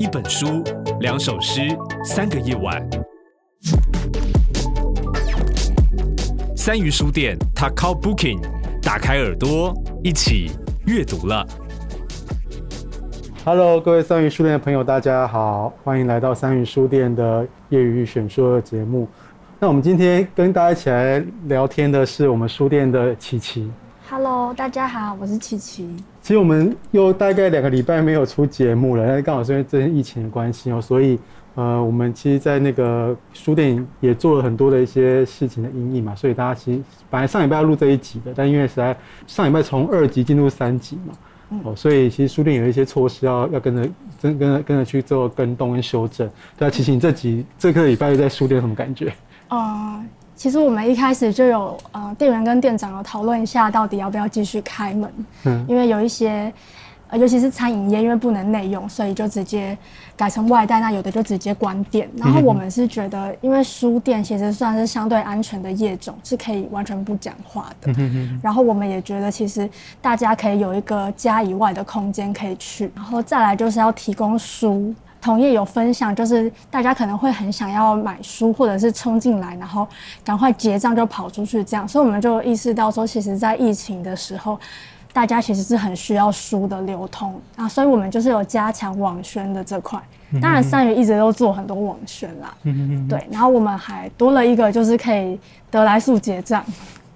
一本书，两首诗，三个夜晚。三鱼书店，Takao Booking，打开耳朵，一起阅读了。Hello，各位三鱼书店的朋友，大家好，欢迎来到三鱼书店的业余选书的节目。那我们今天跟大家一起来聊天的是我们书店的琪琪。Hello，大家好，我是琪琪。其实我们又大概两个礼拜没有出节目了，但是刚好是因为这些疫情的关系哦，所以呃，我们其实，在那个书店也做了很多的一些事情的因应嘛，所以大家其实本来上礼拜要录这一集的，但因为实在上礼拜从二级进入三级嘛，嗯、哦，所以其实书店有一些措施要要跟着跟跟着跟着去做跟动跟修正。对啊，琪琪，你这集这个礼拜又在书店什么感觉？啊、uh。其实我们一开始就有呃，店员跟店长有讨论一下，到底要不要继续开门。嗯，因为有一些，呃，尤其是餐饮业，因为不能内用，所以就直接改成外带。那有的就直接关店。然后我们是觉得，因为书店其实算是相对安全的业种，是可以完全不讲话的。嗯。然后我们也觉得，其实大家可以有一个家以外的空间可以去。然后再来就是要提供书。同业有分享，就是大家可能会很想要买书，或者是冲进来，然后赶快结账就跑出去这样，所以我们就意识到说，其实，在疫情的时候，大家其实是很需要书的流通啊，所以我们就是有加强网宣的这块。当然，三鱼一直都做很多网宣啦，对，然后我们还多了一个，就是可以得来速结账。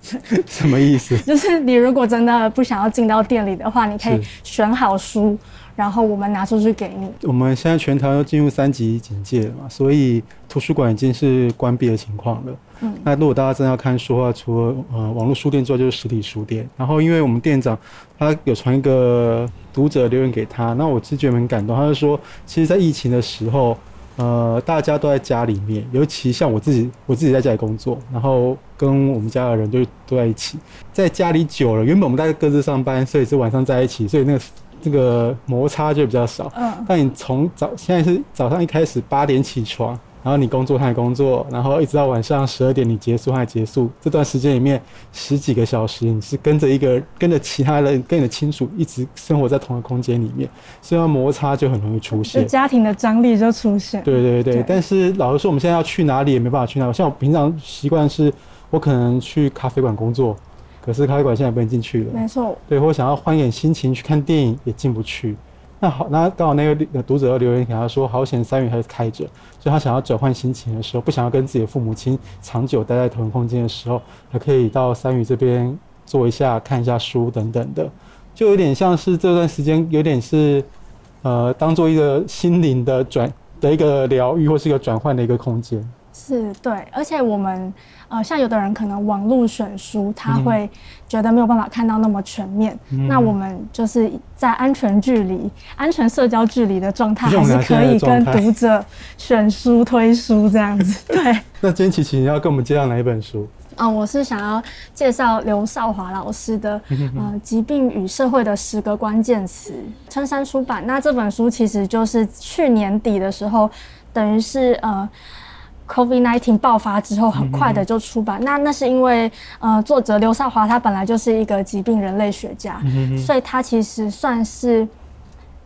什么意思？就是你如果真的不想要进到店里的话，你可以选好书。然后我们拿出去给你。我们现在全台都进入三级警戒了嘛，所以图书馆已经是关闭的情况了。嗯，那如果大家真的要看书的话，除了呃网络书店之外，就是实体书店。然后因为我们店长他有传一个读者留言给他，那我其实觉得很感动。他就说，其实，在疫情的时候，呃，大家都在家里面，尤其像我自己，我自己在家里工作，然后跟我们家的人就都在一起，在家里久了，原本我们大家各自上班，所以是晚上在一起，所以那个。这个摩擦就比较少。嗯。但你从早现在是早上一开始八点起床，然后你工作他也工作，然后一直到晚上十二点你结束他也结束，这段时间里面十几个小时，你是跟着一个跟着其他人跟你的亲属一直生活在同一个空间里面，所以摩擦就很容易出现。家庭的张力就出现。对对对。对。但是老实说，我们现在要去哪里也没办法去哪裡。像我平常习惯是，我可能去咖啡馆工作。可是咖啡馆现在不能进去了，没错。对，或想要换一点心情去看电影也进不去。那好，那刚好那个读者要留言给他说，好险三鱼还是开着，所以他想要转换心情的时候，不想要跟自己的父母亲长久待在同一空间的时候，还可以到三鱼这边坐一下，看一下书等等的，就有点像是这段时间有点是呃，当做一个心灵的转的一个疗愈，或是一个转换的一个空间。是对，而且我们呃，像有的人可能网络选书，他会觉得没有办法看到那么全面。嗯、那我们就是在安全距离、安全社交距离的状态，还是可以跟读者选书、推书这样子。对。那今天琪琪你要跟我们介绍哪一本书？嗯、呃，我是想要介绍刘少华老师的《呃疾病与社会的十个关键词》，春山出版。那这本书其实就是去年底的时候，等于是呃。COVID-19 爆发之后，很快的就出版。嗯、那那是因为，呃，作者刘少华他本来就是一个疾病人类学家，嗯、所以他其实算是，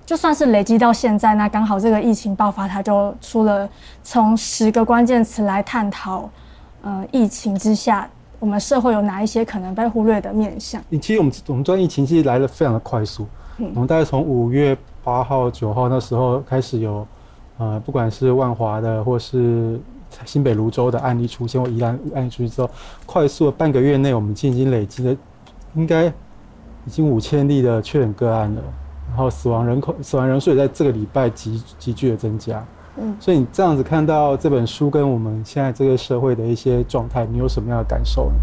就算是累积到现在，那刚好这个疫情爆发，他就出了从十个关键词来探讨，呃，疫情之下我们社会有哪一些可能被忽略的面向。其实我们我们这疫情其实来的非常的快速，嗯、我们大概从五月八号、九号那时候开始有，呃，不管是万华的或是。新北泸州的案例出现，或宜兰案例出现之后，快速的半个月内，我们已经累积了应该已经五千例的确诊个案了，然后死亡人口、死亡人数也在这个礼拜急急剧的增加。嗯，所以你这样子看到这本书跟我们现在这个社会的一些状态，你有什么样的感受呢？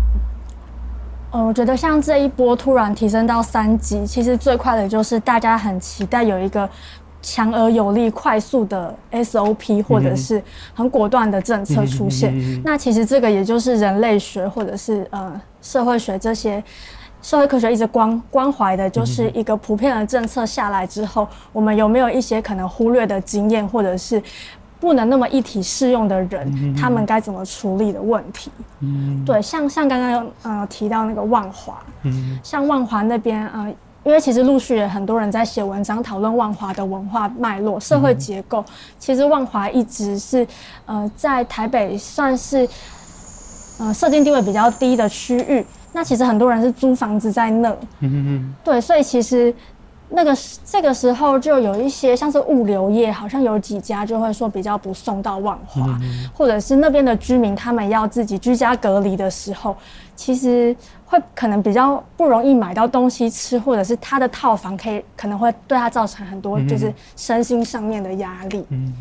呃，我觉得像这一波突然提升到三级，其实最快的就是大家很期待有一个。强而有力、快速的 SOP，或者是很果断的政策出现。嗯、那其实这个也就是人类学或者是呃社会学这些社会科学一直关关怀的，就是一个普遍的政策下来之后，我们有没有一些可能忽略的经验，或者是不能那么一体适用的人，嗯、他们该怎么处理的问题？嗯，对，像像刚刚呃提到那个万华，嗯，像万华那边呃。因因为其实陆续也很多人在写文章讨论万华的文化脉络、社会结构。其实万华一直是呃在台北算是呃社经地位比较低的区域。那其实很多人是租房子在那。嗯哼哼。对，所以其实。那个这个时候就有一些像是物流业，好像有几家就会说比较不送到万华，嗯、或者是那边的居民他们要自己居家隔离的时候，其实会可能比较不容易买到东西吃，或者是他的套房可以可能会对他造成很多就是身心上面的压力。嗯，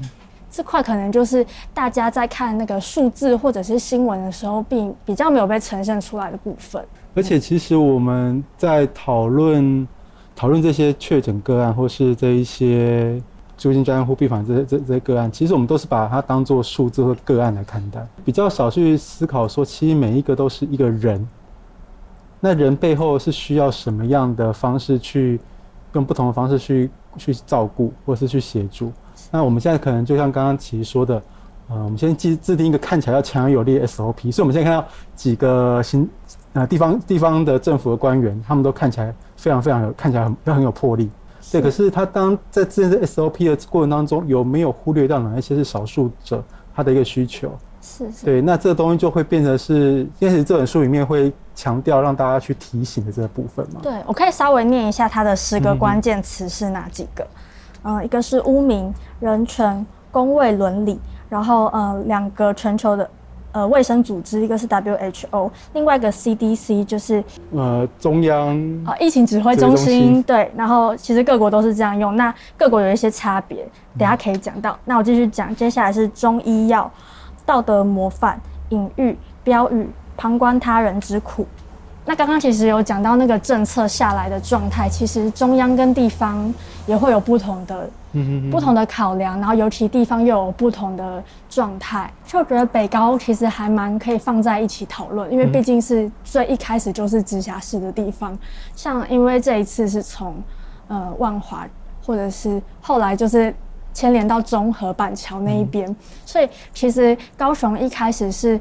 这块可能就是大家在看那个数字或者是新闻的时候，并比较没有被呈现出来的部分。而且其实我们在讨论。讨论这些确诊个案，或是这一些租金专案或病房这些这这些个案，其实我们都是把它当做数字或个案来看待，比较少去思考说，其实每一个都是一个人。那人背后是需要什么样的方式去用不同的方式去去照顾，或是去协助？那我们现在可能就像刚刚其实说的，呃，我们先制制定一个看起来要强有力 SOP，所以我们现在看到几个新呃地方地方的政府的官员，他们都看起来。非常非常有，看起来很都很有魄力，对。可是他当在制定这 SOP 的过程当中，有没有忽略到哪一些是少数者他的一个需求？是是。对，那这个东西就会变成是，因为这本书里面会强调让大家去提醒的这个部分嘛。对，我可以稍微念一下他的十个关键词是哪几个？嗯，呃，一个是污名、人权、公卫伦理，然后呃，两个全球的。呃，卫生组织一个是 WHO，另外一个 CDC 就是呃中央啊、呃、疫情指挥中心对，然后其实各国都是这样用，那各国有一些差别，等下可以讲到。嗯、那我继续讲，接下来是中医药、道德模范、隐喻、标语、旁观他人之苦。那刚刚其实有讲到那个政策下来的状态，其实中央跟地方也会有不同的。不同的考量，然后尤其地方又有不同的状态，就我觉得北高其实还蛮可以放在一起讨论，因为毕竟是最一开始就是直辖市的地方。像因为这一次是从呃万华，或者是后来就是牵连到中和板桥那一边，所以其实高雄一开始是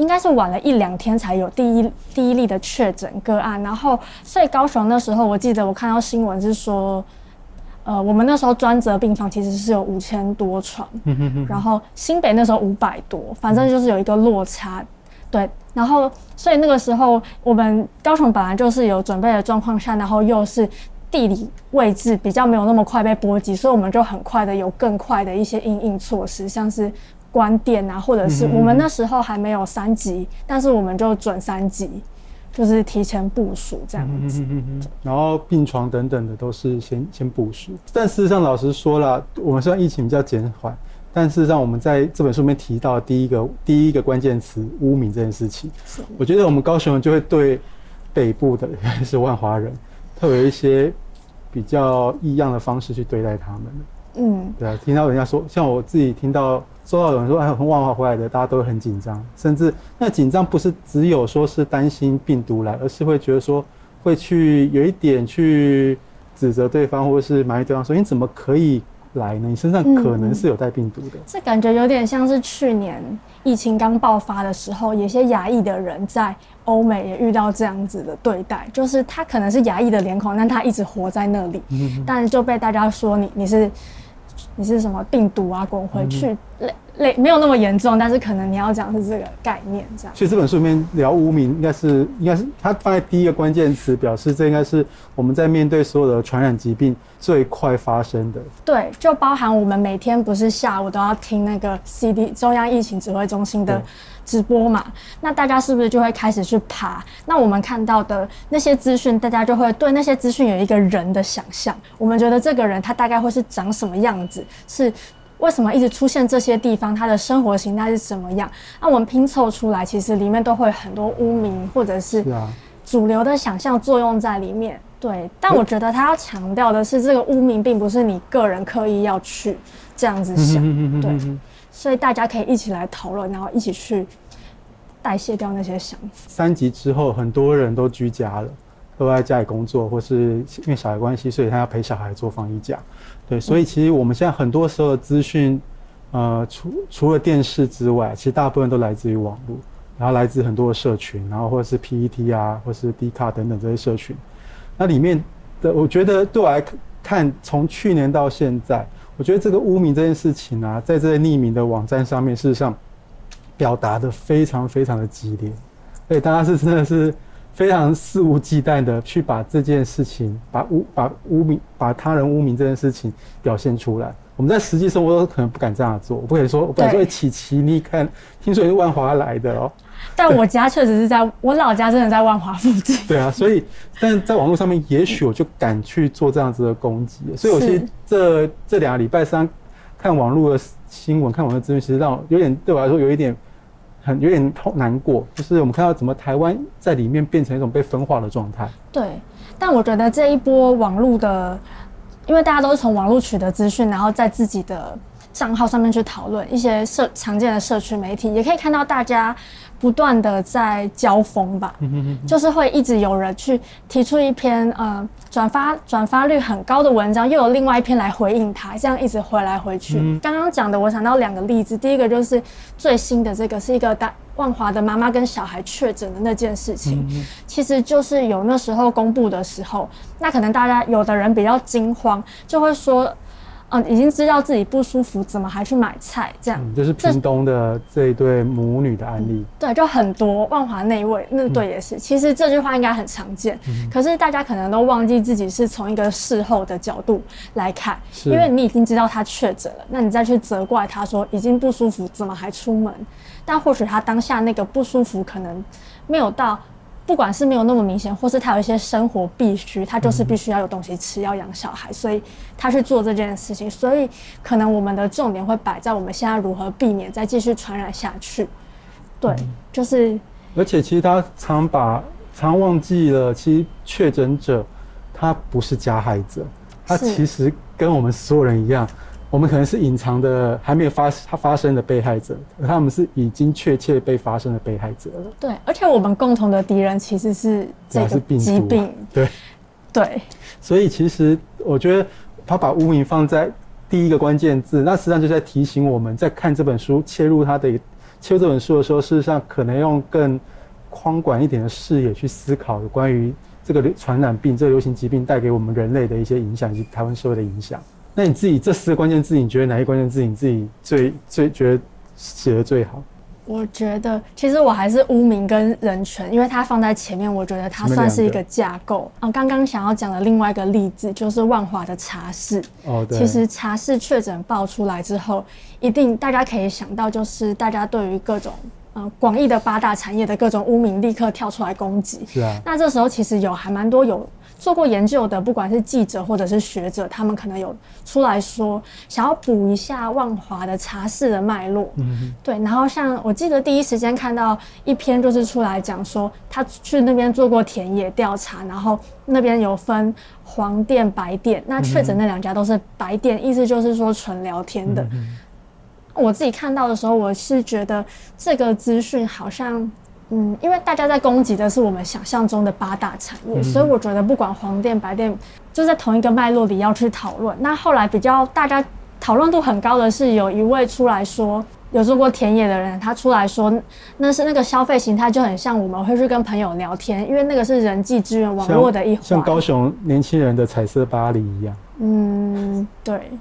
应该是晚了一两天才有第一第一例的确诊个案，然后所以高雄那时候我记得我看到新闻是说。呃，我们那时候专责病房其实是有五千多床，然后新北那时候五百多，反正就是有一个落差，对。然后所以那个时候我们高雄本来就是有准备的状况下，然后又是地理位置比较没有那么快被波及，所以我们就很快的有更快的一些应应措施，像是关店啊，或者是我们那时候还没有三级，但是我们就准三级。就是提前部署这样子，嗯然后病床等等的都是先先部署。但事实上，老实说了，我们虽然疫情比较减缓，但事实上我们在这本书里面提到第一个第一个关键词“污名”这件事情，我觉得我们高雄人就会对北部的是万华人，特别有一些比较异样的方式去对待他们。嗯，对啊，听到人家说，像我自己听到。收到有人说，哎，从万华回来的，大家都很紧张，甚至那紧张不是只有说是担心病毒来，而是会觉得说会去有一点去指责对方，或者是埋怨对方说，你怎么可以来呢？你身上可能是有带病毒的。这、嗯、感觉有点像是去年疫情刚爆发的时候，有些亚裔的人在欧美也遇到这样子的对待，就是他可能是亚裔的脸孔，但他一直活在那里，嗯、但就被大家说你你是。你是什么病毒啊？滚回去，类类没有那么严重，但是可能你要讲的是这个概念这样。所以这本书里面聊无名，应该是应该是它放在第一个关键词，表示这应该是我们在面对所有的传染疾病最快发生的。对，就包含我们每天不是下午都要听那个 CD 中央疫情指挥中心的。直播嘛，那大家是不是就会开始去爬？那我们看到的那些资讯，大家就会对那些资讯有一个人的想象。我们觉得这个人他大概会是长什么样子？是为什么一直出现这些地方？他的生活形态是怎么样？那我们拼凑出来，其实里面都会很多污名或者是主流的想象作用在里面。对，但我觉得他要强调的是，这个污名并不是你个人刻意要去这样子想。对。所以大家可以一起来讨论，然后一起去代谢掉那些想法。三级之后，很多人都居家了，都在家里工作，或是因为小孩关系，所以他要陪小孩做防疫假。对，所以其实我们现在很多时候的资讯，呃，除除了电视之外，其实大部分都来自于网络，然后来自很多的社群，然后或者是 PET 啊，或是 D 卡等等这些社群。那里面的，我觉得对我来看，从去年到现在，我觉得这个污名这件事情啊，在这些匿名的网站上面，事实上表达的非常非常的激烈，所以大家是真的是非常肆无忌惮的去把这件事情，把污把污名把他人污名这件事情表现出来。我们在实际生活中可能不敢这样做，我不可以说，我不敢说琪琪，你看，听说你是万华来的哦。但我家确实是在我老家，真的在万华附近。对啊，所以，但在网络上面，也许我就敢去做这样子的攻击。所以，我其实这这两个礼拜三看网络的新闻，看网络资讯，其实让我有点对我来说有一点很有点痛难过。就是我们看到怎么台湾在里面变成一种被分化的状态。对，但我觉得这一波网络的，因为大家都是从网络取得资讯，然后在自己的账号上面去讨论一些社常见的社区媒体，也可以看到大家。不断的在交锋吧，就是会一直有人去提出一篇呃转发转发率很高的文章，又有另外一篇来回应他，这样一直回来回去。刚刚讲的，我想到两个例子，第一个就是最新的这个是一个大万华的妈妈跟小孩确诊的那件事情，其实就是有那时候公布的时候，那可能大家有的人比较惊慌，就会说。嗯，已经知道自己不舒服，怎么还去买菜？这样，嗯、就是屏东的这一对母女的案例。对，就很多万华那一位那对也是。嗯、其实这句话应该很常见，嗯、可是大家可能都忘记自己是从一个事后的角度来看，因为你已经知道他确诊了，那你再去责怪他说已经不舒服，怎么还出门？但或许他当下那个不舒服可能没有到。不管是没有那么明显，或是他有一些生活必须，他就是必须要有东西吃，要养小孩，所以他去做这件事情。所以可能我们的重点会摆在我们现在如何避免再继续传染下去。对，就是。而且其实他常把常忘记了，其实确诊者他不是加害者，他其实跟我们所有人一样。我们可能是隐藏的，还没有发他发生的被害者，而他们是已经确切被发生的被害者了。对，而且我们共同的敌人其实是这个疾病。对，对。所以其实我觉得他把污名放在第一个关键字，那实际上就在提醒我们在看这本书切入他的切入这本书的时候，事实上可能用更宽广一点的视野去思考有关于这个传染病、这个流行疾病带给我们人类的一些影响以及台湾社会的影响。那你自己这四个关键字，你觉得哪一关键字你自己最最觉得写的最好？我觉得其实我还是污名跟人权，因为它放在前面，我觉得它算是一个架构。嗯，刚刚想要讲的另外一个例子就是万华的茶室。哦，对。其实茶室确诊爆出来之后，一定大家可以想到，就是大家对于各种呃广义的八大产业的各种污名，立刻跳出来攻击。是啊。那这时候其实有还蛮多有。做过研究的，不管是记者或者是学者，他们可能有出来说，想要补一下万华的茶室的脉络。嗯，对。然后像我记得第一时间看到一篇，就是出来讲说，他去那边做过田野调查，然后那边有分黄店、白店，那确诊那两家都是白店，嗯、意思就是说纯聊天的。嗯、我自己看到的时候，我是觉得这个资讯好像。嗯，因为大家在攻击的是我们想象中的八大产业，嗯、所以我觉得不管黄店白店，就在同一个脉络里要去讨论。那后来比较大家讨论度很高的是，有一位出来说有做过田野的人，他出来说那是那个消费形态就很像我们会去跟朋友聊天，因为那个是人际资源网络的一环，像高雄年轻人的彩色巴黎一样。嗯，对，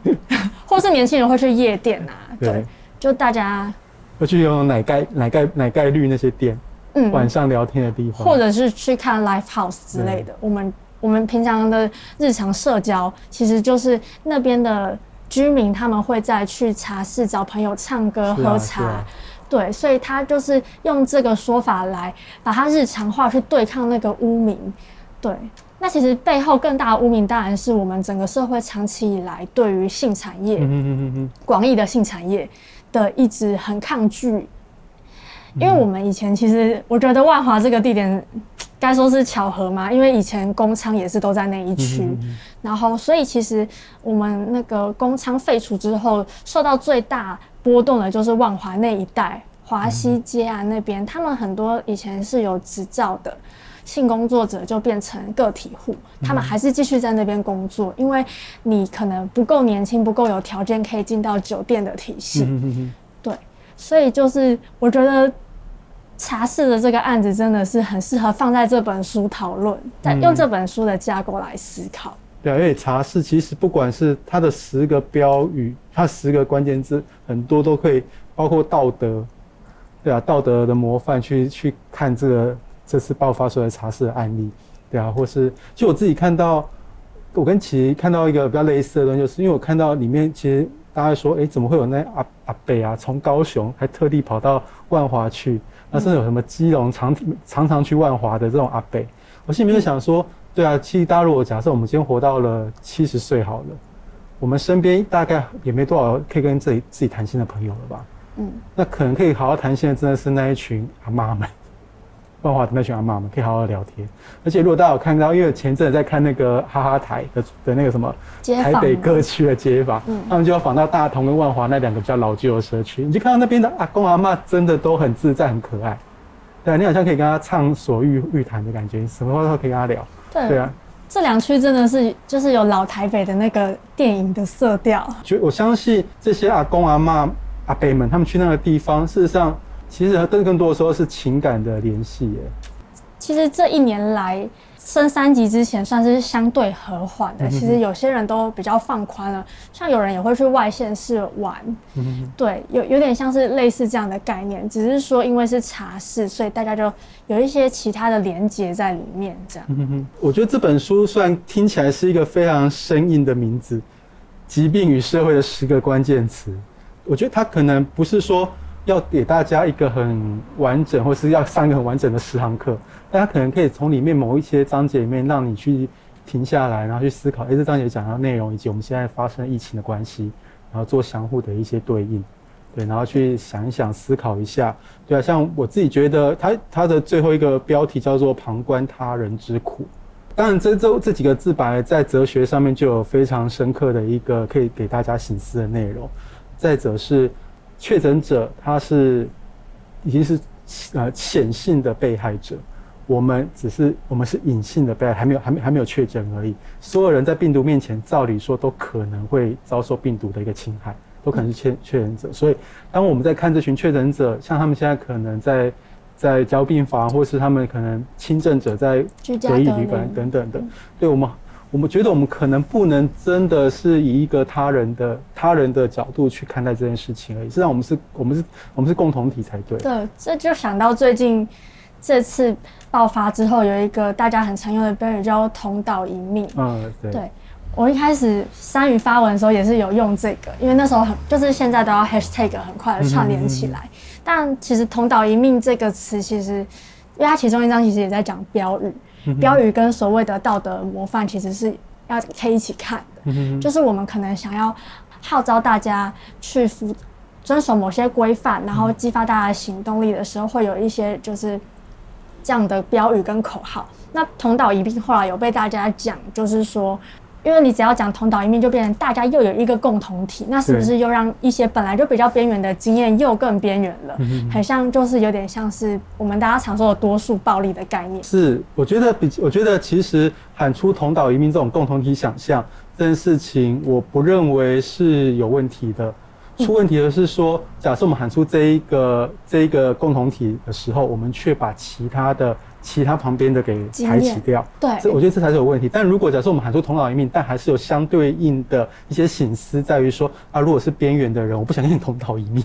或是年轻人会去夜店啊，对，对就大家会去用奶盖奶盖奶盖绿那些店。嗯，晚上聊天的地方，或者是去看 live house 之类的。我们我们平常的日常社交，其实就是那边的居民他们会再去茶室找朋友唱歌喝茶，对，所以他就是用这个说法来把它日常化，去对抗那个污名。对，那其实背后更大的污名，当然是我们整个社会长期以来对于性产业，嗯嗯嗯嗯，广义的性产业的一直很抗拒。因为我们以前其实，我觉得万华这个地点，该说是巧合嘛，因为以前公娼也是都在那一区，嗯、哼哼然后所以其实我们那个公娼废除之后，受到最大波动的就是万华那一带，华西街啊那边，嗯、他们很多以前是有执照的性工作者就变成个体户，他们还是继续在那边工作，因为你可能不够年轻，不够有条件可以进到酒店的体系。嗯所以就是，我觉得茶室的这个案子真的是很适合放在这本书讨论，在用这本书的架构来思考。嗯、对，因为茶室其实不管是它的十个标语，它十个关键字，很多都可以包括道德，对啊，道德的模范去去看这个这次爆发出来茶室的案例，对啊，或是就我自己看到，我跟琦看到一个比较类似的东西，就是因为我看到里面其实。大家说，哎，怎么会有那阿阿北啊？从高雄还特地跑到万华去，那甚至有什么基隆常常常去万华的这种阿北？我心里面就想说，对啊，其实大家如果假设我们今天活到了七十岁好了，我们身边大概也没多少可以跟自己自己谈心的朋友了吧？嗯，那可能可以好好谈心的，真的是那一群阿妈们。万华的那群阿妈们可以好好聊天，而且如果大家有看到，因为前阵子在看那个哈哈台的的那个什么台北各区的街访，嗯，他们就要访到大同跟万华那两个比较老旧的社区，你就看到那边的阿公阿妈真的都很自在很可爱，对，你好像可以跟他畅所欲欲谈的感觉，什么话都可以跟他聊，对，对啊，这两区真的是就是有老台北的那个电影的色调，就我相信这些阿公阿妈阿伯们，他们去那个地方，事实上。其实更更多的时候是情感的联系耶。其实这一年来升三级之前算是相对和缓的。其实有些人都比较放宽了，像有人也会去外县市玩。嗯对，有有点像是类似这样的概念，只是说因为是茶室，所以大家就有一些其他的连结在里面。这样。我觉得这本书虽然听起来是一个非常生硬的名字，《疾病与社会的十个关键词》，我觉得它可能不是说。要给大家一个很完整，或是要上一个很完整的十堂课，大家可能可以从里面某一些章节里面，让你去停下来，然后去思考，哎，这章节讲到内容，以及我们现在发生疫情的关系，然后做相互的一些对应，对，然后去想一想，思考一下，对啊，像我自己觉得，他他的最后一个标题叫做“旁观他人之苦”，当然这这这几个字白在哲学上面就有非常深刻的一个可以给大家醒思的内容，再者是。确诊者他是已经是呃显性的被害者，我们只是我们是隐性的被害，还没有还没还没有确诊而已。所有人在病毒面前，照理说都可能会遭受病毒的一个侵害，都可能是确确诊者。所以，当我们在看这群确诊者，像他们现在可能在在交病房，或是他们可能轻症者在隔离旅馆等等的，对我们。我们觉得我们可能不能真的是以一个他人的他人的角度去看待这件事情而已，实际上我们是我们是我们是共同体才对。对，这就想到最近这次爆发之后，有一个大家很常用的标语叫“同岛一命”。嗯，对。对，我一开始三语发文的时候也是有用这个，因为那时候很就是现在都要 hashtag 很快的串联起来。嗯嗯嗯，但其实“同岛一命”这个词，其实因为它其中一章其实也在讲标语。标语跟所谓的道德模范其实是要可以一起看的，就是我们可能想要号召大家去服遵守某些规范，然后激发大家的行动力的时候，会有一些就是这样的标语跟口号。那同岛一并后来有被大家讲，就是说。因为你只要讲同岛一命，就变成大家又有一个共同体，那是不是又让一些本来就比较边缘的经验又更边缘了？很像，就是有点像是我们大家常说的多数暴力的概念。是，我觉得比我觉得其实喊出同岛一命这种共同体想象这件事情，我不认为是有问题的。出问题的是说，假设我们喊出这一个这一个共同体的时候，我们却把其他的。其他旁边的给排挤掉，对，这我觉得这才是有问题。但如果假设我们喊出同岛一命，但还是有相对应的一些醒思，在于说啊，如果是边缘的人，我不想跟你同岛一命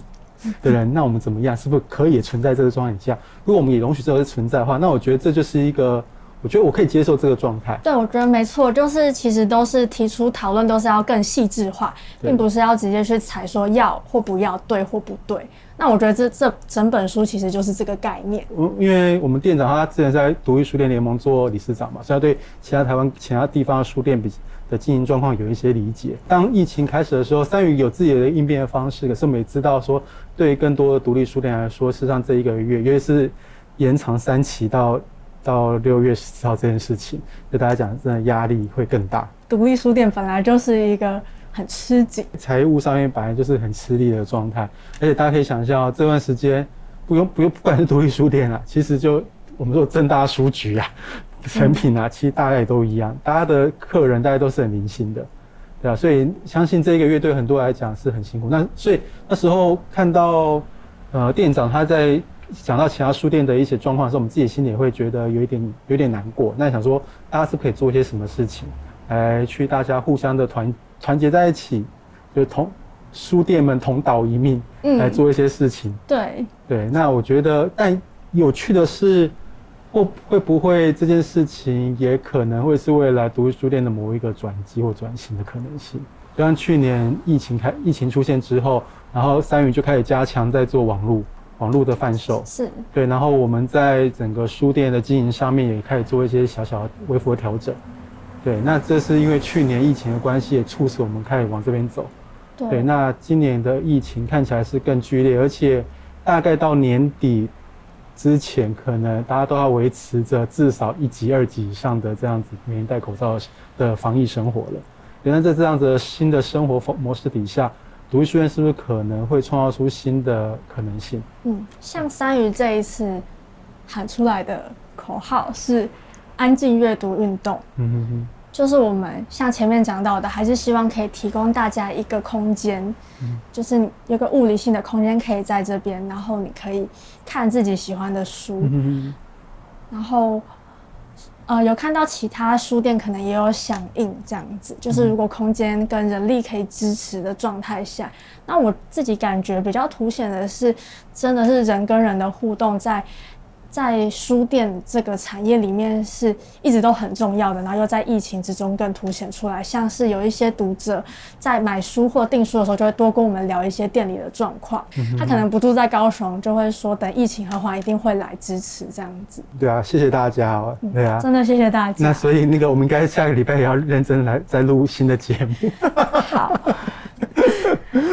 的人，那我们怎么样？是不是可以也存在这个状态下？如果我们也容许这个存在的话，那我觉得这就是一个。我觉得我可以接受这个状态。对，我觉得没错，就是其实都是提出讨论，都是要更细致化，并不是要直接去踩说要或不要，对或不对。那我觉得这这整本书其实就是这个概念。嗯，因为我们店长他之前在独立书店联盟做理事长嘛，所以他对其他台湾其他地方的书店比的经营状况有一些理解。当疫情开始的时候，三宇有自己的应变的方式，可是我们也知道说，对于更多的独立书店来说，事实上这一个月，尤其是延长三期到。到六月十四号这件事情，对大家讲，真的压力会更大。独立书店本来就是一个很吃紧，财务上面本来就是很吃力的状态，而且大家可以想象，这段时间不用不用，不管是独立书店啊，其实就我们说正大书局啊，成品啊，其实大概都一样，大家的客人大概都是很零星的，对啊，所以相信这一个月对很多来讲是很辛苦。那所以那时候看到。呃，店长他在想到其他书店的一些状况的时候，我们自己心里也会觉得有一点有点难过。那想说，大家是可以做一些什么事情，来去大家互相的团团结在一起，就同书店们同岛一命，来做一些事情。嗯、对对，那我觉得，但有趣的是，会会不会这件事情也可能会是未来独立书店的某一个转机或转型的可能性？就像去年疫情开疫情出现之后，然后三宇就开始加强在做网络网络的贩售，是。对，然后我们在整个书店的经营上面也开始做一些小小微幅的调整，对，那这是因为去年疫情的关系，也促使我们开始往这边走，对，对，那今年的疫情看起来是更剧烈，而且大概到年底之前，可能大家都要维持着至少一级、二级以上的这样子每天戴口罩的防疫生活了。原来在这样子的新的生活模式底下，独立书院是不是可能会创造出新的可能性？嗯，像三鱼这一次喊出来的口号是“安静阅读运动”。嗯哼哼，就是我们像前面讲到的，还是希望可以提供大家一个空间，嗯，就是有个物理性的空间可以在这边，然后你可以看自己喜欢的书，嗯哼哼，然后。呃，有看到其他书店可能也有响应这样子，就是如果空间跟人力可以支持的状态下，那我自己感觉比较凸显的是，真的是人跟人的互动在。在书店这个产业里面是一直都很重要的，然后又在疫情之中更凸显出来。像是有一些读者在买书或订书的时候，就会多跟我们聊一些店里的状况。他可能不住在高雄，就会说等疫情和缓一定会来支持这样子。对啊，谢谢大家哦。对啊，真的谢谢大家。那所以那个我们应该下个礼拜也要认真来再录新的节目。好。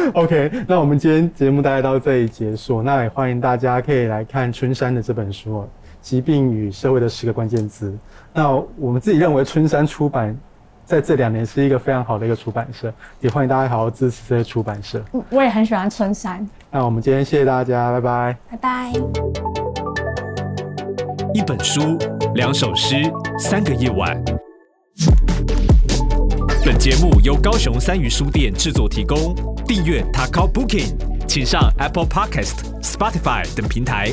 OK，那我们今天节目大概到这里结束。那也欢迎大家可以来看春山的这本书《疾病与社会的十个关键字》。那我们自己认为春山出版在这两年是一个非常好的一个出版社，也欢迎大家好好支持这些出版社。嗯，我也很喜欢春山。那我们今天谢谢大家，拜拜，拜拜。一本书，两首诗，三个夜晚。本节目由高雄三余书店制作提供。订阅 Taco Booking，请上 Apple Podcast、Spotify 等平台。